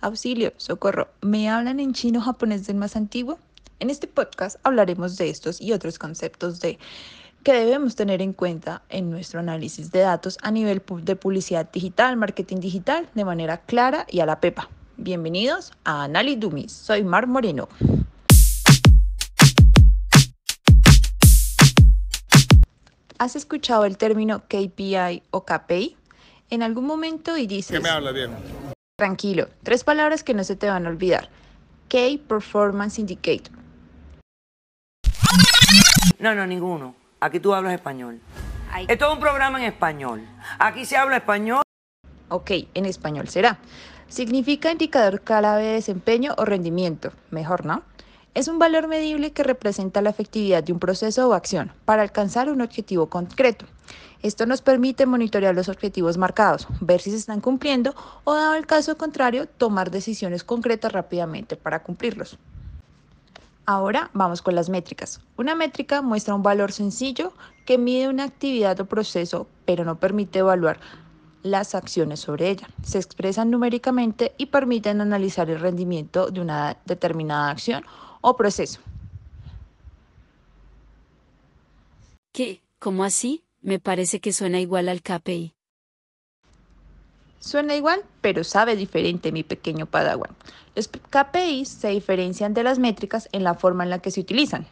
Auxilio, socorro. ¿Me hablan en chino japonés del más antiguo? En este podcast hablaremos de estos y otros conceptos de que debemos tener en cuenta en nuestro análisis de datos a nivel de publicidad digital, marketing digital, de manera clara y a la pepa. Bienvenidos a Analidumis. Soy Mar Moreno. ¿Has escuchado el término KPI o KPI? En algún momento y dices... ¿Qué me habla, bien? Tranquilo, tres palabras que no se te van a olvidar. Key Performance Indicator. No, no, ninguno. Aquí tú hablas español. Esto es un programa en español. Aquí se habla español. Ok, en español será. Significa indicador clave de desempeño o rendimiento. Mejor, ¿no? Es un valor medible que representa la efectividad de un proceso o acción para alcanzar un objetivo concreto. Esto nos permite monitorear los objetivos marcados, ver si se están cumpliendo o, dado el caso contrario, tomar decisiones concretas rápidamente para cumplirlos. Ahora vamos con las métricas. Una métrica muestra un valor sencillo que mide una actividad o proceso, pero no permite evaluar las acciones sobre ella. Se expresan numéricamente y permiten analizar el rendimiento de una determinada acción o proceso. ¿Qué? ¿Cómo así? Me parece que suena igual al KPI. Suena igual, pero sabe diferente, mi pequeño Padawan. Los KPIs se diferencian de las métricas en la forma en la que se utilizan.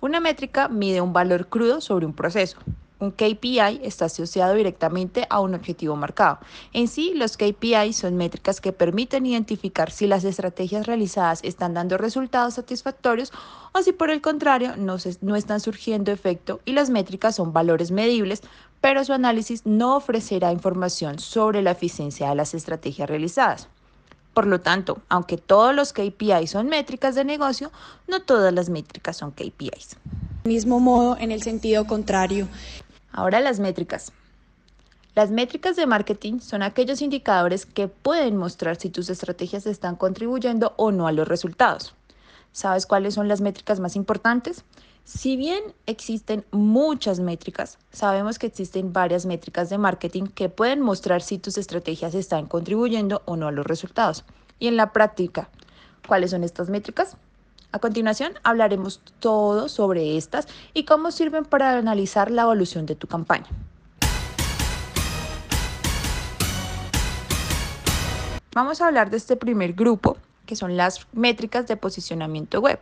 Una métrica mide un valor crudo sobre un proceso. Un KPI está asociado directamente a un objetivo marcado. En sí, los KPI son métricas que permiten identificar si las estrategias realizadas están dando resultados satisfactorios o si por el contrario no, no están surgiendo efecto y las métricas son valores medibles, pero su análisis no ofrecerá información sobre la eficiencia de las estrategias realizadas. Por lo tanto, aunque todos los KPIs son métricas de negocio, no todas las métricas son KPIs. Mismo modo, en el sentido contrario. Ahora las métricas. Las métricas de marketing son aquellos indicadores que pueden mostrar si tus estrategias están contribuyendo o no a los resultados. ¿Sabes cuáles son las métricas más importantes? Si bien existen muchas métricas, sabemos que existen varias métricas de marketing que pueden mostrar si tus estrategias están contribuyendo o no a los resultados. Y en la práctica, ¿cuáles son estas métricas? A continuación hablaremos todo sobre estas y cómo sirven para analizar la evolución de tu campaña. Vamos a hablar de este primer grupo, que son las métricas de posicionamiento web.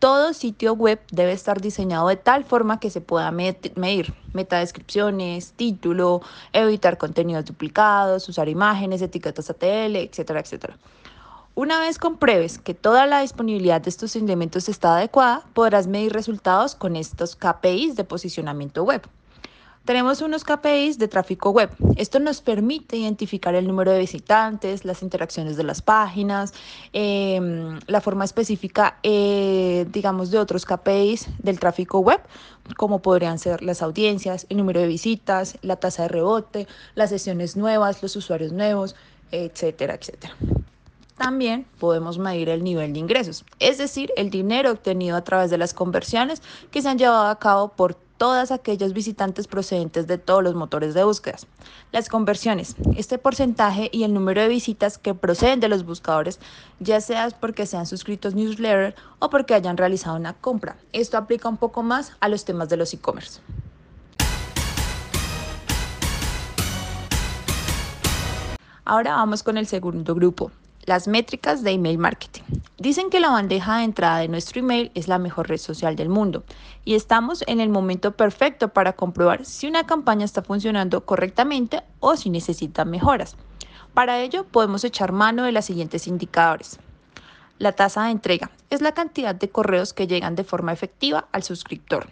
Todo sitio web debe estar diseñado de tal forma que se pueda medir metadescripciones, título, evitar contenidos duplicados, usar imágenes, etiquetas ATL, etcétera, etcétera. Una vez compruebes que toda la disponibilidad de estos elementos está adecuada, podrás medir resultados con estos KPIs de posicionamiento web. Tenemos unos KPIs de tráfico web. Esto nos permite identificar el número de visitantes, las interacciones de las páginas, em, la forma específica, eh, digamos, de otros KPIs del tráfico web, como podrían ser las audiencias, el número de visitas, la tasa de rebote, las sesiones nuevas, los usuarios nuevos, etcétera, etcétera. También podemos medir el nivel de ingresos, es decir, el dinero obtenido a través de las conversiones que se han llevado a cabo por todas aquellos visitantes procedentes de todos los motores de búsquedas. Las conversiones, este porcentaje y el número de visitas que proceden de los buscadores, ya sea porque sean suscritos newsletter o porque hayan realizado una compra. Esto aplica un poco más a los temas de los e-commerce. Ahora vamos con el segundo grupo, las métricas de email marketing. Dicen que la bandeja de entrada de nuestro email es la mejor red social del mundo y estamos en el momento perfecto para comprobar si una campaña está funcionando correctamente o si necesita mejoras. Para ello podemos echar mano de los siguientes indicadores. La tasa de entrega es la cantidad de correos que llegan de forma efectiva al suscriptor.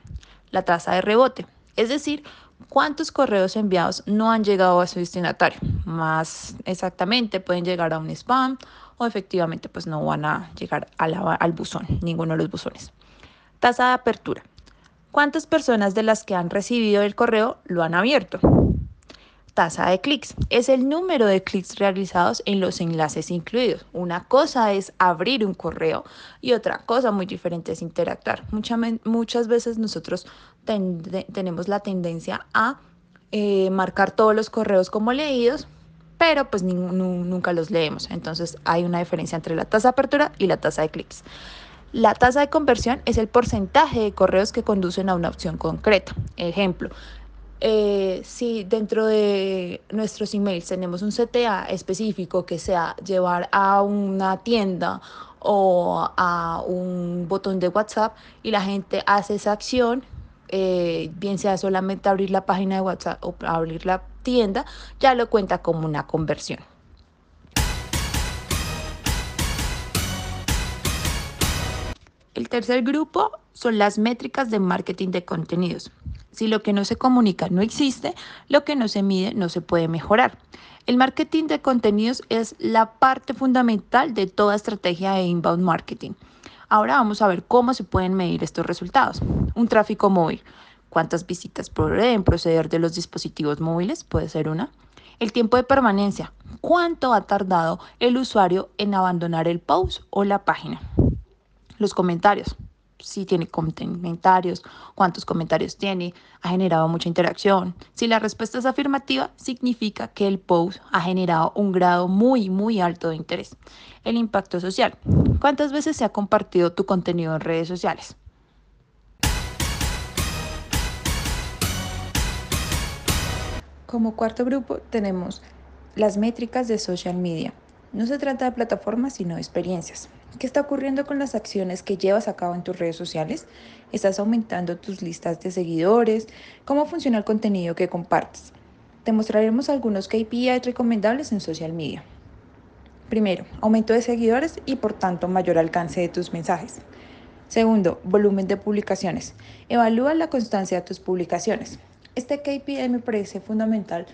La tasa de rebote, es decir, cuántos correos enviados no han llegado a su destinatario. Más exactamente, pueden llegar a un spam o efectivamente pues no van a llegar al buzón, ninguno de los buzones. Tasa de apertura. ¿Cuántas personas de las que han recibido el correo lo han abierto? Tasa de clics. Es el número de clics realizados en los enlaces incluidos. Una cosa es abrir un correo y otra cosa muy diferente es interactuar. muchas veces nosotros tenemos la tendencia a eh, marcar todos los correos como leídos, pero pues nunca los leemos. Entonces hay una diferencia entre la tasa de apertura y la tasa de clics. La tasa de conversión es el porcentaje de correos que conducen a una opción concreta. Ejemplo, eh, si dentro de nuestros emails tenemos un CTA específico que sea llevar a una tienda o a un botón de WhatsApp y la gente hace esa acción, eh, bien sea solamente abrir la página de WhatsApp o abrir la tienda, ya lo cuenta como una conversión. El tercer grupo son las métricas de marketing de contenidos. Si lo que no se comunica no existe, lo que no se mide no se puede mejorar. El marketing de contenidos es la parte fundamental de toda estrategia de inbound marketing. Ahora vamos a ver cómo se pueden medir estos resultados. Un tráfico móvil. ¿Cuántas visitas pueden proceder de los dispositivos móviles? Puede ser una. El tiempo de permanencia. ¿Cuánto ha tardado el usuario en abandonar el post o la página? Los comentarios si tiene comentarios, cuántos comentarios tiene, ha generado mucha interacción. Si la respuesta es afirmativa, significa que el post ha generado un grado muy, muy alto de interés. El impacto social. ¿Cuántas veces se ha compartido tu contenido en redes sociales? Como cuarto grupo tenemos las métricas de social media. No se trata de plataformas, sino de experiencias. ¿Qué está ocurriendo con las acciones que llevas a cabo en tus redes sociales? ¿Estás aumentando tus listas de seguidores? ¿Cómo funciona el contenido que compartes? Te mostraremos algunos KPIs recomendables en social media. Primero, aumento de seguidores y por tanto mayor alcance de tus mensajes. Segundo, volumen de publicaciones. Evalúa la constancia de tus publicaciones. Este KPI me parece fundamental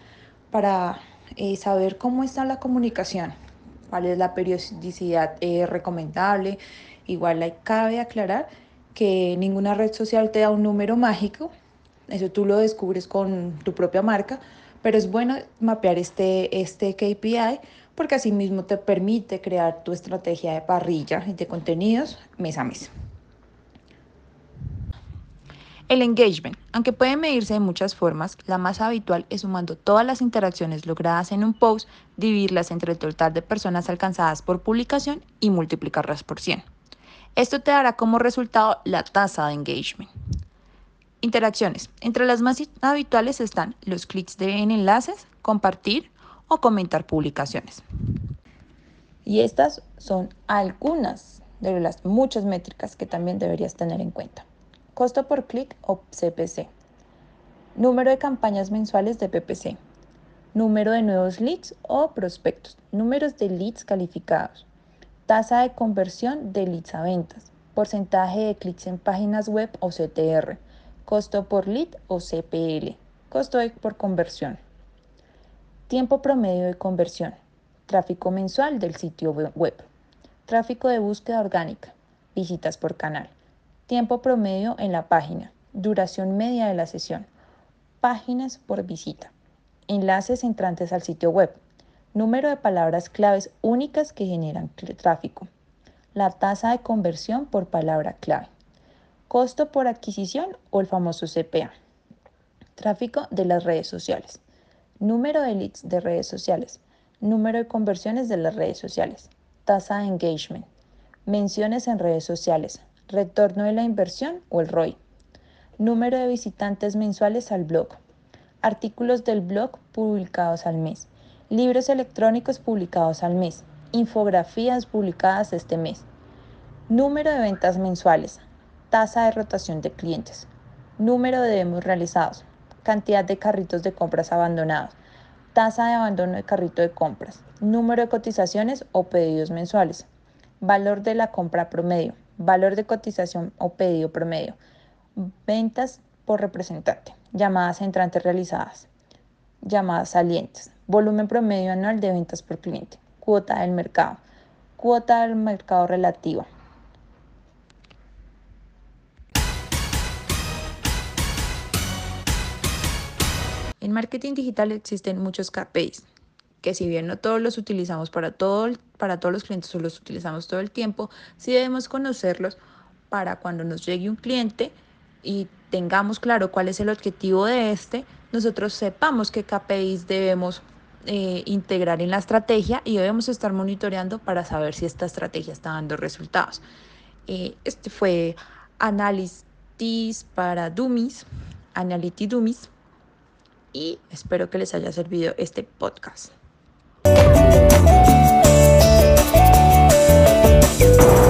para eh, saber cómo está la comunicación cuál es la periodicidad eh, recomendable. Igual cabe aclarar que ninguna red social te da un número mágico, eso tú lo descubres con tu propia marca, pero es bueno mapear este, este KPI porque así mismo te permite crear tu estrategia de parrilla y de contenidos mes a mes. El engagement, aunque puede medirse de muchas formas, la más habitual es sumando todas las interacciones logradas en un post, dividirlas entre el total de personas alcanzadas por publicación y multiplicarlas por 100. Esto te dará como resultado la tasa de engagement. Interacciones. Entre las más habituales están los clics en enlaces, compartir o comentar publicaciones. Y estas son algunas de las muchas métricas que también deberías tener en cuenta costo por clic o CPC, número de campañas mensuales de PPC, número de nuevos leads o prospectos, números de leads calificados, tasa de conversión de leads a ventas, porcentaje de clics en páginas web o CTR, costo por lead o CPL, costo por conversión, tiempo promedio de conversión, tráfico mensual del sitio web, tráfico de búsqueda orgánica, visitas por canal, Tiempo promedio en la página. Duración media de la sesión. Páginas por visita. Enlaces entrantes al sitio web. Número de palabras claves únicas que generan tráfico. La tasa de conversión por palabra clave. Costo por adquisición o el famoso CPA. Tráfico de las redes sociales. Número de leads de redes sociales. Número de conversiones de las redes sociales. Tasa de engagement. Menciones en redes sociales retorno de la inversión o el ROI, número de visitantes mensuales al blog, artículos del blog publicados al mes, libros electrónicos publicados al mes, infografías publicadas este mes, número de ventas mensuales, tasa de rotación de clientes, número de demos realizados, cantidad de carritos de compras abandonados, tasa de abandono de carrito de compras, número de cotizaciones o pedidos mensuales, valor de la compra promedio, valor de cotización o pedido promedio, ventas por representante, llamadas entrantes realizadas, llamadas salientes, volumen promedio anual de ventas por cliente, cuota del mercado, cuota del mercado relativa. En marketing digital existen muchos KPIs, que si bien no todos los utilizamos para, todo, para todos los clientes o los utilizamos todo el tiempo, sí debemos conocerlos para cuando nos llegue un cliente y tengamos claro cuál es el objetivo de este, nosotros sepamos qué KPIs debemos eh, integrar en la estrategia y debemos estar monitoreando para saber si esta estrategia está dando resultados. Eh, este fue Analytics para Dummies, Analytics Dummies, y espero que les haya servido este podcast. you